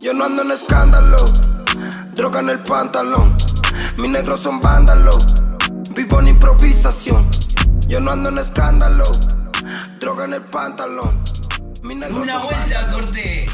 Yo no ando en escándalo, droga en el pantalón. Mis negros son vándalos, vivo en improvisación. Yo no ando en escándalo, droga en el pantalón. Mis negros Una son vuelta corté.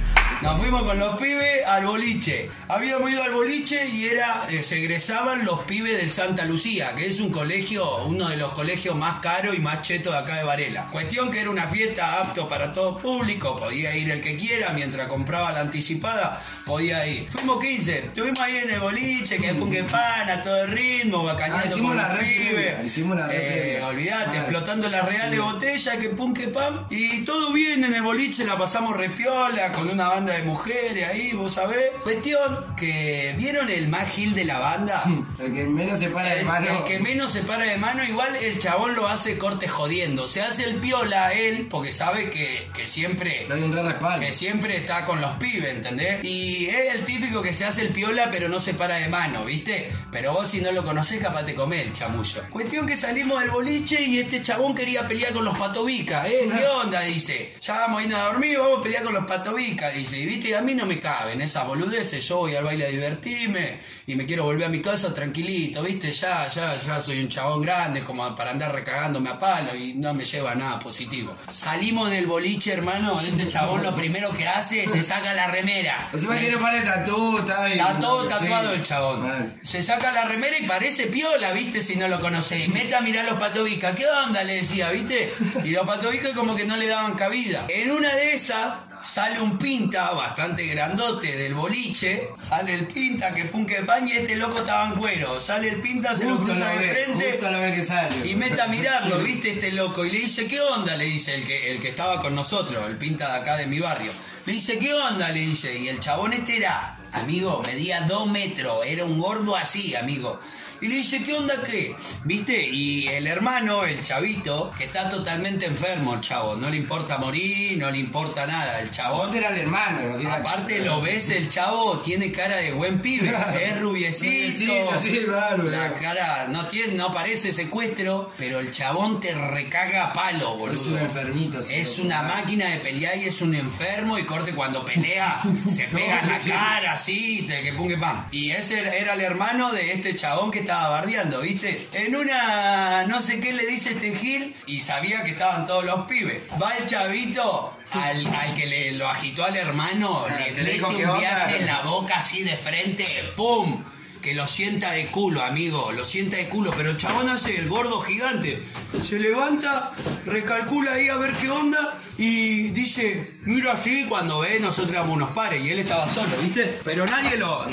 Nos fuimos con los pibes al boliche. Habíamos ido al boliche y era eh, se egresaban los pibes del Santa Lucía, que es un colegio, uno de los colegios más caros y más chetos de acá de Varela. Cuestión que era una fiesta apto para todo público, podía ir el que quiera, mientras compraba la anticipada, podía ir. Fuimos 15, estuvimos ahí en el boliche, que punk pan, a todo el ritmo, bacaneando Ah, hicimos con una los pibes. hicimos una red Eh, Ah, explotando las reales sí. botellas, que pum, que pam. Y todo bien en el boliche, la pasamos repiola, con una banda de mujeres ahí, vos sabés. Cuestión que, ¿vieron el más gil de la banda? El que menos se para de mano. el que menos se para de mano, igual el chabón lo hace corte jodiendo. Se hace el piola él, porque sabe que, que siempre... No hay un respaldo. Que siempre está con los pibes, ¿entendés? Y es el típico que se hace el piola pero no se para de mano, ¿viste? Pero vos si no lo conocés capaz te comés el chamullo. Cuestión que salimos del boliche y este chabón quería pelear con los patovicas, ¿eh? ¿Qué onda? Dice. Ya vamos a ir a dormir, vamos a pelear con los patovicas, dice. Y viste, a mí no me caben esas boludeces, yo voy al baile a divertirme y me quiero volver a mi casa tranquilito, ¿viste? Ya, ya, ya soy un chabón grande como para andar recagándome a palo y no me lleva a nada positivo. Salimos del boliche, hermano, este chabón lo primero que hace es se saca la remera. Encima tiene un par de tatu, está ahí. Está todo Sí. tatuado el chabón. Se saca la remera y parece piola, ¿viste? Si no lo conocéis. Meta a mirar los patovicas. ¿Qué onda? Le decía, ¿viste? Y los patovicas como que no le daban cabida. En una de esas sale un pinta bastante grandote del boliche. Sale el pinta que pum que pan y este loco estaba en cuero. Sale el pinta, se lo cruza lo de ve, frente. justo lo ve que sale. Y meta a mirarlo, ¿viste? Este loco. Y le dice, ¿qué onda? Le dice el que, el que estaba con nosotros, el pinta de acá de mi barrio. Le dice, ¿qué onda? Le dice. Y el chabón este era, amigo, medía dos metros. Era un gordo así, amigo. Y le dice, ¿qué onda qué? ¿Viste? Y el hermano, el chavito, que está totalmente enfermo, el chavo. No le importa morir, no le importa nada. El chabón era el hermano. lo Aparte lo ves, el chavo tiene cara de buen pibe, es rubiecito, sí, claro, la cara no tiene, no parece secuestro, pero el chabón te recaga a palo, boludo. Es un enfermito. sí, Es una máquina de pelear y es un enfermo y corte cuando pelea se pega en la cara así, te que pum que pam. Y ese era el hermano de este chabón que estaba bardeando, ¿viste? En una no sé qué le dice este Gil y sabía que estaban todos los pibes. Va el chavito al, al que le lo agitó al hermano, Ah, le te mete un onda. viaje en la boca así de frente, ¡pum! Que lo sienta de culo, amigo, lo sienta de culo, pero el chabón hace el gordo gigante. Se levanta, recalcula ahí a ver qué onda y dice, mira así cuando ve, nosotros éramos unos pares y él estaba solo, ¿viste? Pero nadie lo,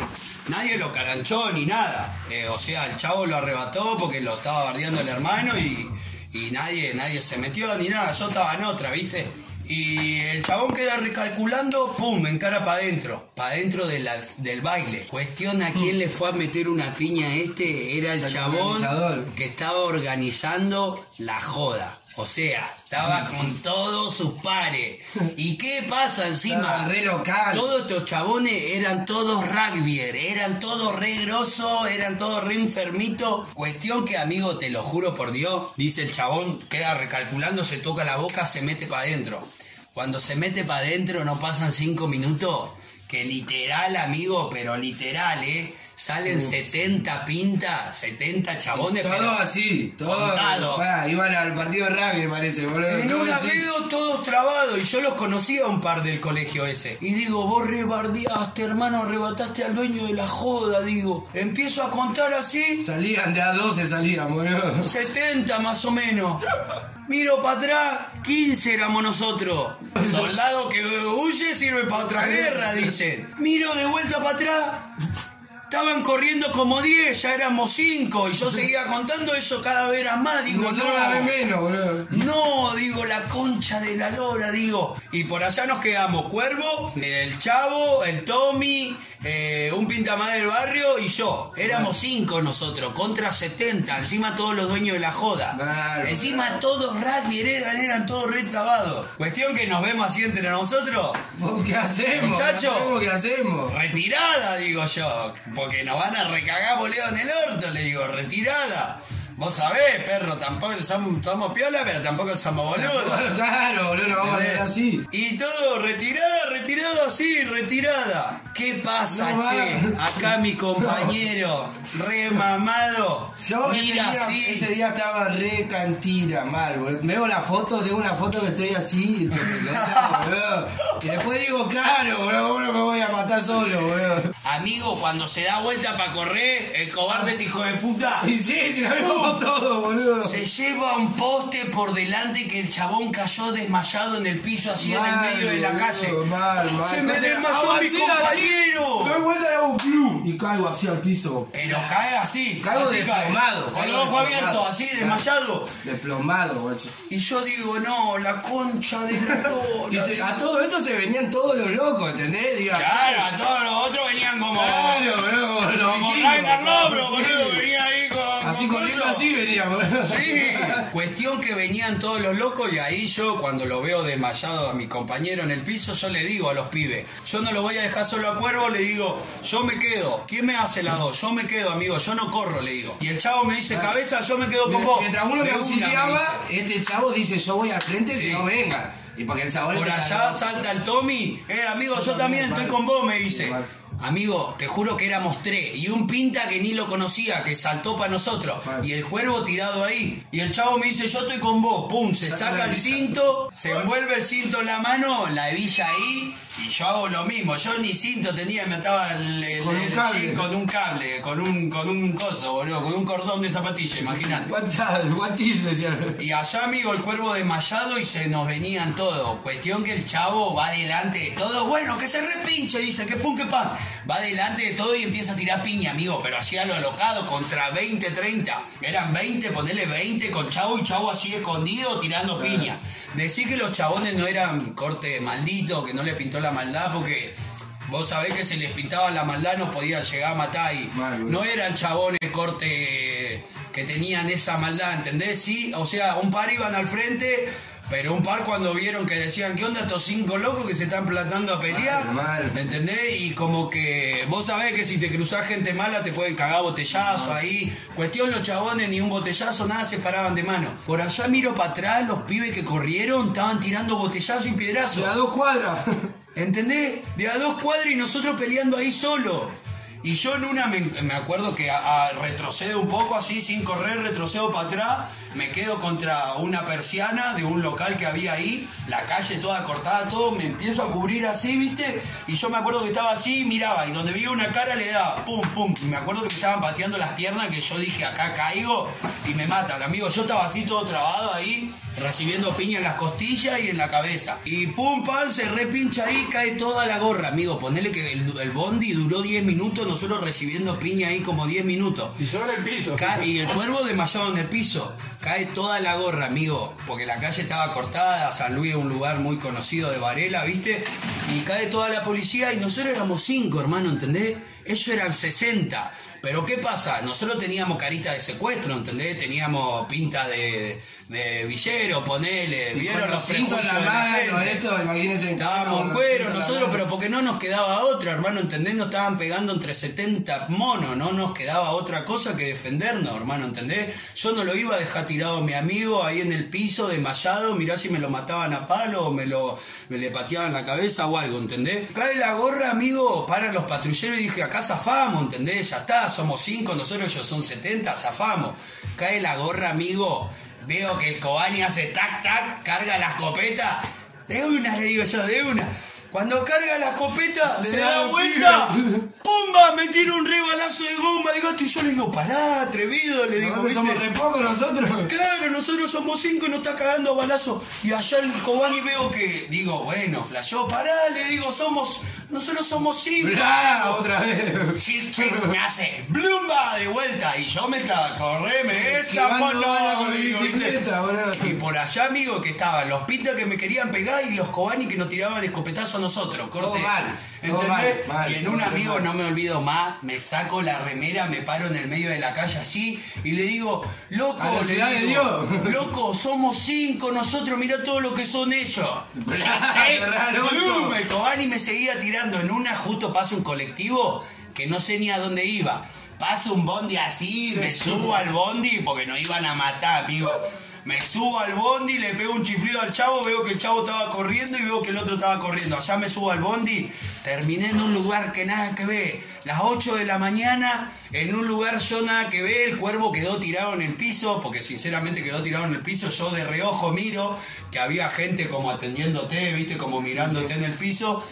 nadie lo caranchó ni nada. Eh, o sea, el chavo lo arrebató porque lo estaba bardeando el hermano y, y nadie, nadie se metió ni nada, yo estaba en otra, ¿viste? Y el chabón queda recalculando, pum, en cara para adentro, para adentro de la- del baile. Cuestión a quién le fue a meter una piña a este, era el El chabón que estaba organizando la joda. O sea, estaba con todos sus pares. ¿Y qué pasa encima? Re local. Todos estos chabones eran todos rugbyer, eran todos re grosos, eran todos re enfermitos. Cuestión que, amigo, te lo juro por Dios, dice el chabón, queda recalculando, se toca la boca, se mete para adentro. Cuando se mete para adentro no pasan cinco minutos, que literal, amigo, pero literal, ¿eh? Salen 70 pintas, 70 chabones. Todo pero- así, todo. Contado. Pará, iban al partido de rugby, parece, boludo. En ¿Cómo una decís? veo todos trabados y yo los conocía un par del colegio ese. Y digo, vos rebardeaste, hermano, arrebataste al dueño de la joda, digo. Empiezo a contar así, Salían de a 12, salían, boludo. 70 más o menos. Miro para atrás, 15 éramos nosotros. Soldado que huye sirve para otra guerra, dicen. Miro de vuelta para atrás. Estaban corriendo como 10, ya éramos 5 y yo seguía contando eso cada vez era más. Digo, no. vez menos, boludo. No, digo, la concha de la lora, digo. Y por allá nos quedamos Cuervo, el Chavo, el Tommy, eh, un pintamá del barrio y yo. Éramos cinco nosotros, contra 70, encima todos los dueños de la joda. Claro, encima claro. todos rugby eran, eran todos retrabados. Cuestión que nos vemos así entre nosotros. ¿Vos ¿Qué hacemos? Muchacho. ¿Qué hacemos? Retirada, digo yo. Porque nos van a recagar boleo en el orto, le digo, retirada. Vos sabés, perro, tampoco somos, somos piola, pero tampoco somos boludos. Claro, boludo, no vamos a hacer así. Y todo retirada, retirada así, retirada. ¿Qué pasa, No, che? Acá mi compañero, remamado. Yo ese Mira día, así. ese día estaba re cantina, mal, boludo. Veo la foto, tengo una foto que estoy así, boludo. Y después digo, claro, boludo, ¿cómo no me voy a matar solo, boludo? Amigo, cuando se da vuelta para correr, el cobarde este hijo de puta Y sí, si lo vemos todo, boludo. se lleva un poste por delante que el chabón cayó desmayado en el piso así en el medio de la boludo, calle. Mal, mal. Se me desmayó mi compañero. Así, Doy vuelta y hago plum, y caigo así al piso. Pero cae así, Caigo así cae. desplomado, con los ojos abiertos, así desmayado. Desplomado, guacho. Y yo digo, no, la concha de la Y lora. se- a todo esto se venían todos los locos, ¿entendés? Diga, Claro, a todos los otros venían como. Claro, como Como boludo, venía ahí. Así con corriendo coso. así venía, boludo. Sí, cuestión que venían todos los locos y ahí yo cuando lo veo desmayado a mi compañero en el piso, yo le digo a los pibes, yo no lo voy a dejar solo a Cuervo, le digo, yo me quedo, ¿quién me hace la dos? Yo me quedo, amigo, yo no corro, le digo. Y el chavo me dice, cabeza, yo me quedo con vos. Mientras uno dice. este chavo dice, yo voy al frente, Sí. que no venga. Y porque el chavo Por allá salta el Tommy, eh, amigo, yo también estoy con vos, me dice. Igual. Amigo, te juro que éramos tres. Y un pinta que ni lo conocía, que saltó para nosotros. Vale. Y el cuervo tirado ahí. Y el chavo me dice, yo estoy con vos. Pum, se Saca saca el cinto, se envuelve el cinto en la mano, la hebilla ahí. Y yo hago lo mismo. Yo ni cinto tenía, me ataba el, el- Con un el cable. con un cable, con un, con un coso, boludo, con un cordón de zapatilla, imagínate. Y allá, amigo, el cuervo desmayado y se nos venían todos. Cuestión que el chavo va adelante de todo. Bueno, que se repinche, dice, que pum, que pan. Va adelante de todo y empieza a tirar piña, amigo. Pero hacía lo alocado contra 20, 30. Eran 20, ponele 20 con chavo y chavo así escondido tirando piña. Decir que los chabones no eran corte maldito, que no le pintó la maldad porque... Vos sabés que si les pintaba la maldad no podían llegar a matar y Mal, no eran chabones corte que tenían esa maldad, ¿entendés? Sí, o sea, un par iban al frente, pero un par cuando vieron que decían, ¿qué onda estos cinco locos que se están platando a pelear? Mal, mal. ¿Me entendés? Y como que vos sabés que si te cruzás gente mala te pueden cagar botellazo ahí. Cuestión los chabones, ni un botellazo, nada se paraban de mano. Por allá miro para atrás, los pibes que corrieron estaban tirando botellazo y piedrazo. De a dos cuadras. ¿Entendés? De a dos cuadras y nosotros peleando ahí solo. Y yo en una me, me acuerdo que a- a- retrocedo un poco así, sin correr, retrocedo para atrás, me quedo contra una persiana de un local que había ahí, la calle toda cortada, todo, me empiezo a cubrir así, ¿viste? Y yo me acuerdo que estaba así, miraba, y donde veía una cara le daba, pum, pum. Y me acuerdo que me estaban pateando las piernas, que yo dije, acá caigo y me matan. Amigo, yo estaba así todo trabado ahí, recibiendo piña en las costillas y en la cabeza. Y pum, pan, se repincha ahí, cae toda la gorra, amigo. Ponele que el, el bondi duró 10 minutos, nosotros recibiendo piña ahí como 10 minutos. Y yo en el piso. Ca- y el cuervo desmayado en el piso. Cae toda la gorra, amigo. Porque la calle estaba cortada. San Luis es un lugar muy conocido de Varela, ¿viste? Y cae toda la policía y nosotros éramos cinco, hermano, ¿entendés? Ellos eran 60. Pero ¿qué pasa? Nosotros teníamos carita de secuestro, ¿entendés? Teníamos pinta de, de villero, ponele. ¿Vieron los cintos en la de la mano, gente? esto, imagínense. Estábamos en cuero nosotros, pero porque no nos quedaba otra, hermano, ¿entendés? Nos estaban pegando entre 70 monos, no nos quedaba otra cosa que defendernos, hermano, ¿entendés? Yo no lo iba a dejar tirado a mi amigo ahí en el piso, desmayado, mirá si me lo mataban a palo o me lo me le pateaban la cabeza o algo, ¿entendés? Cae la gorra, amigo, paran los patrulleros y dije, acá zafamos, ¿entendés? Ya está, somos cinco, nosotros ellos son 70, zafamos. Cae la gorra, amigo, veo que el Cobani hace tac, tac, carga la escopeta. De una, le digo yo, de una. Cuando carga la escopeta, se da vuelta. ¡pumba! Me tira un rebalazo de goma de gato y yo le digo, pará, atrevido, le digo, somos re pocos nosotros. Claro, nosotros somos cinco y nos está cagando a balazo. Y allá el Cobani veo que, digo, bueno, flashó, pará, le digo, somos, nosotros somos cinco. Bla, otra vez. Sí, sí, me hace blumba de vuelta y yo me ca- corré, me esa boludo. Y por allá, amigo, que estaban los pintas que me querían pegar y los Cobani que nos tiraban escopetazos a nosotros, corte. Todo mal, ¿Entendés? mal, mal, y en un amigo, no me olvido más, me saco la remera, me paro en el medio de la calle así y le digo, loco, le de Dios. loco, somos cinco nosotros, mirá todo lo que son ellos. El Cobani me seguía tirando. En una justo pasa un colectivo que no sé ni a dónde iba. Pasa un bondi así, me subo al bondi porque nos iban a matar, amigo. Me subo al bondi, le pego un chiflido al chavo, veo que el chavo estaba corriendo y veo que el otro estaba corriendo. Allá me subo al bondi, terminé en un lugar que nada que ver. Las 8 de la mañana, en un lugar yo nada que ver, el cuervo quedó tirado en el piso, porque sinceramente quedó tirado en el piso. Yo de reojo miro que había gente como atendiéndote, viste, como mirándote en el piso.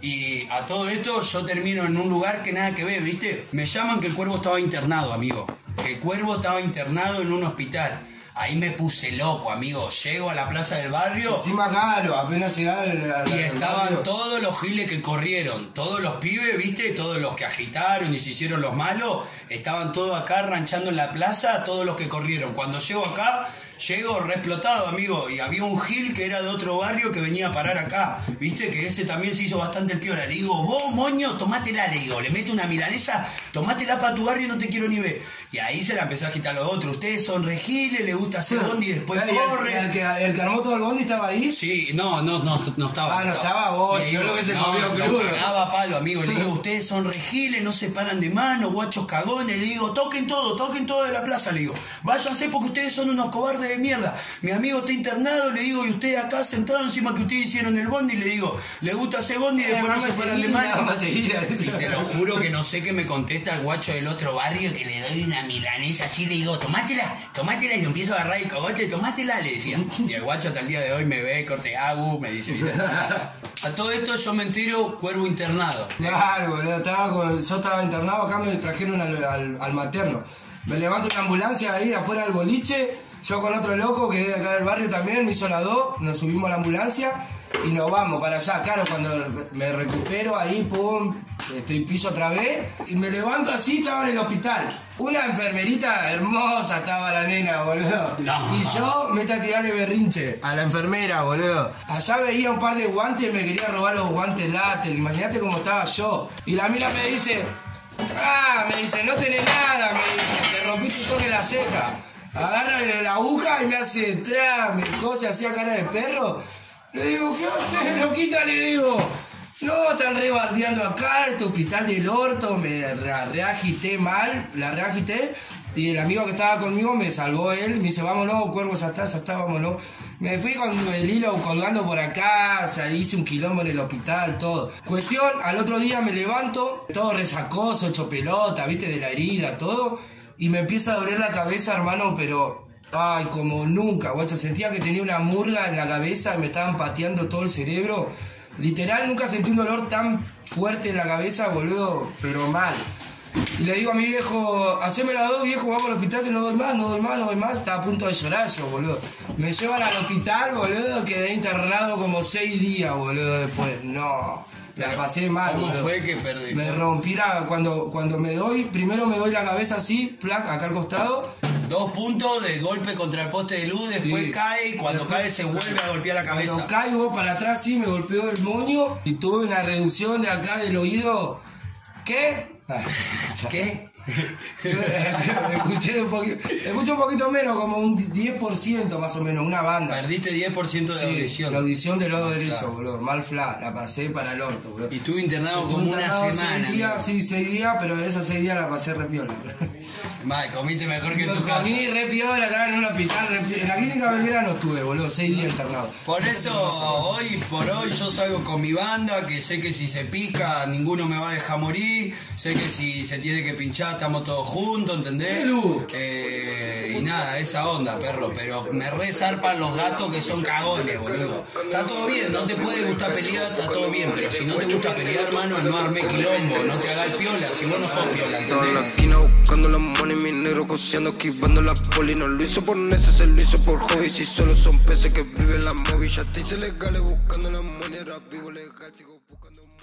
Y a todo esto yo termino en un lugar que nada que ver, ¿viste? Me llaman que el cuervo estaba internado, amigo. Que el cuervo estaba internado en un hospital. Ahí me puse loco, amigo. Llego a la plaza del barrio. Encima caro, apenas llegaron Y estaban barrio. todos los giles que corrieron, todos los pibes, viste, todos los que agitaron y se hicieron los malos, estaban todos acá ranchando en la plaza, todos los que corrieron. Cuando llego acá, llego re explotado, amigo, y había un gil que era de otro barrio que venía a parar acá, viste, que ese también se hizo bastante el piola. Le digo, vos, moño, tomátela, le digo, le meto una milanesa, tomátela para tu barrio y no te quiero ni ver. Y ahí se la empezó a agitar los otros. Ustedes son re giles, le gusta hacer bondi y después ¿Y el- corre. y el, que, el que armó todo el bondi estaba ahí. Sí, no, no, no, no estaba. Ah, no estaba vos, Le yo lo hubiese comido lo crudo. cagaba a palo, amigo. Le digo, ustedes son regiles, no se paran de mano, guachos cagones. Le digo, toquen todo, toquen todo de la plaza. Le digo, váyanse porque ustedes son unos cobardes de mierda. Mi amigo está internado, le digo, y ustedes acá sentados encima que ustedes hicieron el bondi. Le digo, le gusta hacer bondi y después no se paran de mano. Vamos a seguir. Y te lo juro que no sé qué me contesta el guacho del otro barrio que le doy una milanesa así, le digo, tomátela, tomátela y lo empiezo a agarrar el cogote, tomátela, le decía. Y el guacho hasta el día de hoy me ve, corte agu, me dice. A todo esto yo me entero, cuervo internado. Claro, boludo, estaba con- yo estaba internado, acá me trajeron al, al- al materno. Me levanto una ambulancia ahí afuera del boliche, yo con otro loco que es de acá del barrio también, me hizo la dos, nos subimos a la ambulancia y nos vamos para allá. Claro, cuando me recupero ahí, pum, estoy piso otra vez y me levanto así, estaba en el hospital. Una enfermerita hermosa estaba la nena, boludo. No. Y yo me a tirarle berrinche a la enfermera, boludo. Allá veía un par de guantes, me quería robar los guantes látex. Imagínate cómo estaba yo. Y la mina me dice, ah, me dice, no tenés nada, me dice, te rompiste un toque la ceja. Agarra la aguja y me hace tra, me cose hacía cara de perro. Le digo, ¿qué haces, loquita? Le digo, no, están rebardeando acá, este hospital del orto, me re- reagité mal, la reagité. Y el amigo que estaba conmigo me salvó él, me dice, vámonos, cuervo, ya está, ya está, vámonos. Me fui con el hilo colgando por acá, o sea, hice un quilombo en el hospital, todo. Cuestión, al otro día me levanto, todo resacoso, hecho pelota, viste, de la herida, todo. Y me empieza a doler la cabeza, hermano, pero Ay, como nunca, guacho. Sentía que tenía una murga en la cabeza y me estaban pateando todo el cerebro. Literal, nunca sentí un dolor tan fuerte en la cabeza, boludo, pero mal. Y le digo a mi viejo, haceme la dos, viejo, vamos al hospital que no doy más, no doy más, no doy más. Estaba a punto de llorar yo, boludo. Me llevan al hospital, boludo, quedé internado como seis días, boludo, después. No, la pasé mal, ¿Cómo fue que perdí? Me rompí la... Cuando, cuando me doy, primero me doy la cabeza así, plac, acá al costado. Dos puntos de golpe contra el poste de luz, después Sí. cae y cuando Después- cae se vuelve a golpear la cabeza. Cuando caigo para atrás, sí, me golpeó el moño y tuve una reducción de acá del oído. ¿Qué? Ah, ¿Qué? escuché un poquito, escuché un poquito menos, como un 10% más o menos, una banda. Perdiste 10% de Sí, audición. La audición del lado derecho, boludo. Mal fla, la pasé para el orto, boludo. Y estuve internado como una semana. Seis días, sí, seis días, pero esos seis días la pasé repiola. Vale, comiste mejor que en tu casa. Comí re piola, estaba en un hospital, re. En la clínica Belgrano no estuve, boludo, seis días internado. Por eso hoy por hoy yo salgo con mi banda, que sé que si se pica ninguno me va a dejar morir, sé que si se tiene que pinchar estamos todos juntos, ¿entendés? Eh, y nada, esa onda, perro, pero me resarpan los gatos que son cagones, boludo. Está todo bien, no te puede gustar pelear, está todo bien, pero si no te gusta pelear, hermano, no arme quilombo, no te hagas piola, si vos no sos piola, ¿entendés? Mi negro cociendo, esquivando la poli. No lo hizo por necesidad, lo hizo por hobby. Si solo son peces que viven la movie, ya te hice legales buscando la money. Rap vivo legal, sigo buscando.